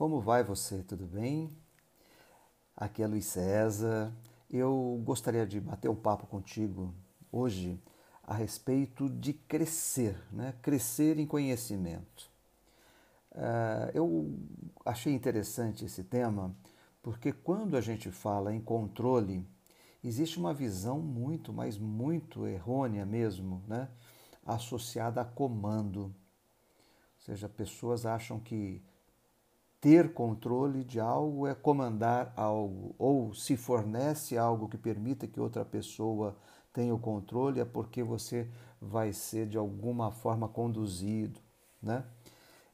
Como vai você? Tudo bem? Aqui é Luiz César. Eu gostaria de bater um papo contigo hoje a respeito de crescer, né? crescer em conhecimento. Uh, eu achei interessante esse tema porque quando a gente fala em controle, existe uma visão muito, mas muito errônea mesmo, né? associada a comando. Ou seja, pessoas acham que ter controle de algo é comandar algo, ou se fornece algo que permita que outra pessoa tenha o controle, é porque você vai ser de alguma forma conduzido. Né?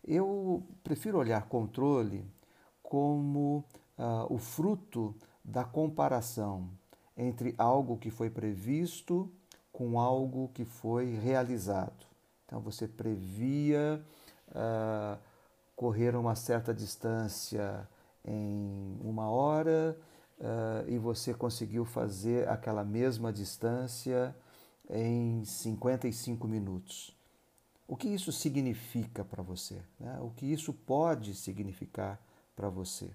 Eu prefiro olhar controle como uh, o fruto da comparação entre algo que foi previsto com algo que foi realizado. Então você previa uh, correr uma certa distância em uma hora uh, e você conseguiu fazer aquela mesma distância em 55 minutos. O que isso significa para você? Né? O que isso pode significar para você?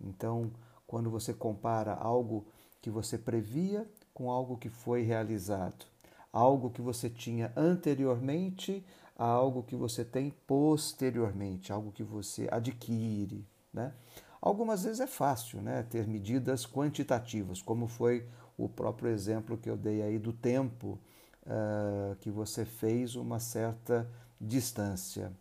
Então, quando você compara algo que você previa com algo que foi realizado, algo que você tinha anteriormente a algo que você tem posteriormente, algo que você adquire. Né? Algumas vezes é fácil né, ter medidas quantitativas, como foi o próprio exemplo que eu dei aí do tempo uh, que você fez uma certa distância.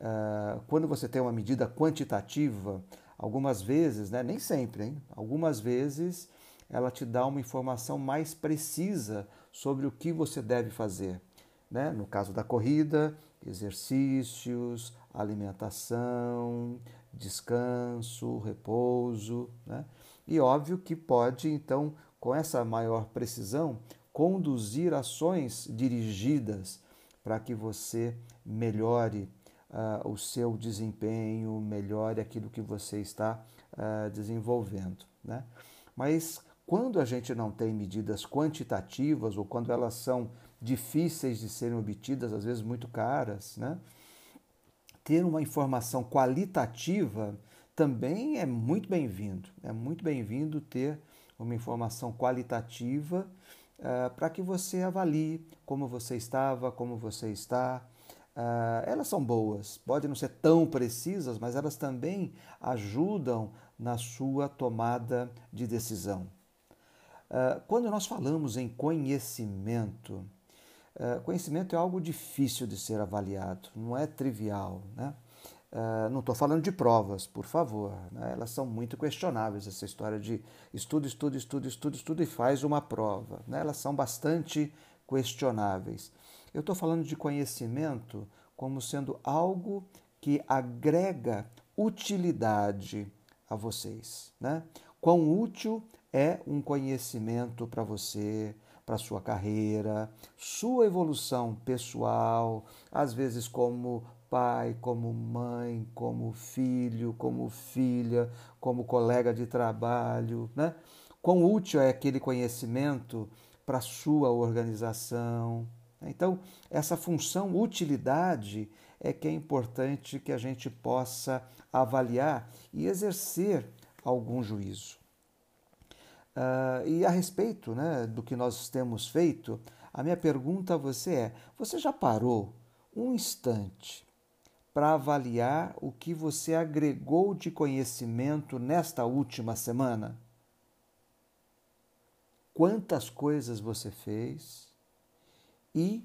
Uh, quando você tem uma medida quantitativa, algumas vezes, né, nem sempre, hein, algumas vezes ela te dá uma informação mais precisa sobre o que você deve fazer. Né? No caso da corrida, exercícios, alimentação, descanso, repouso. Né? E óbvio que pode, então, com essa maior precisão, conduzir ações dirigidas para que você melhore uh, o seu desempenho, melhore aquilo que você está uh, desenvolvendo. Né? Mas quando a gente não tem medidas quantitativas ou quando elas são difíceis de serem obtidas, às vezes muito caras, né? ter uma informação qualitativa também é muito bem-vindo. É muito bem-vindo ter uma informação qualitativa uh, para que você avalie como você estava, como você está. Uh, elas são boas, podem não ser tão precisas, mas elas também ajudam na sua tomada de decisão. Uh, quando nós falamos em conhecimento, uh, conhecimento é algo difícil de ser avaliado, não é trivial. Né? Uh, não estou falando de provas, por favor, né? elas são muito questionáveis, essa história de estudo, estudo, estudo, estudo, estudo e faz uma prova. Né? Elas são bastante questionáveis. Eu estou falando de conhecimento como sendo algo que agrega utilidade a vocês. Né? Quão útil é um conhecimento para você, para sua carreira, sua evolução pessoal, às vezes como pai, como mãe, como filho, como filha, como colega de trabalho, né? Quão útil é aquele conhecimento para sua organização? Então, essa função utilidade é que é importante que a gente possa avaliar e exercer algum juízo. Uh, e a respeito né, do que nós temos feito, a minha pergunta a você é: você já parou um instante para avaliar o que você agregou de conhecimento nesta última semana? Quantas coisas você fez e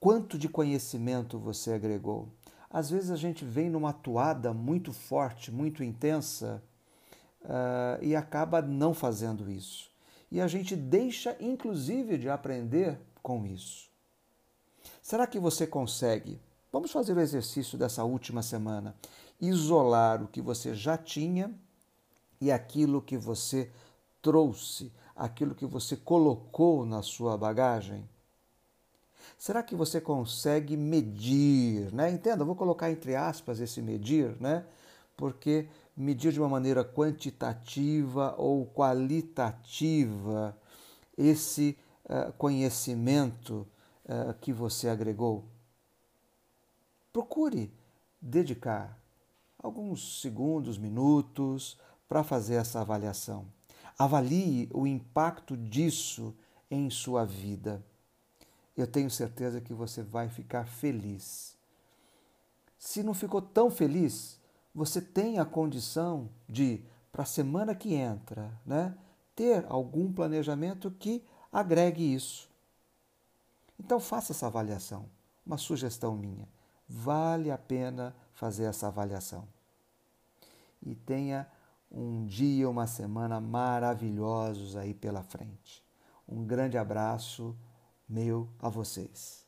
quanto de conhecimento você agregou? Às vezes a gente vem numa toada muito forte, muito intensa uh, e acaba não fazendo isso. E a gente deixa, inclusive, de aprender com isso. Será que você consegue? Vamos fazer o exercício dessa última semana. Isolar o que você já tinha e aquilo que você trouxe, aquilo que você colocou na sua bagagem. Será que você consegue medir, né? Entenda, vou colocar entre aspas esse medir, né? Porque medir de uma maneira quantitativa ou qualitativa esse uh, conhecimento uh, que você agregou. Procure dedicar alguns segundos, minutos para fazer essa avaliação. Avalie o impacto disso em sua vida. Eu tenho certeza que você vai ficar feliz. Se não ficou tão feliz, você tem a condição de, para a semana que entra, né, ter algum planejamento que agregue isso. Então faça essa avaliação. Uma sugestão minha. Vale a pena fazer essa avaliação. E tenha um dia, uma semana maravilhosos aí pela frente. Um grande abraço meu a vocês.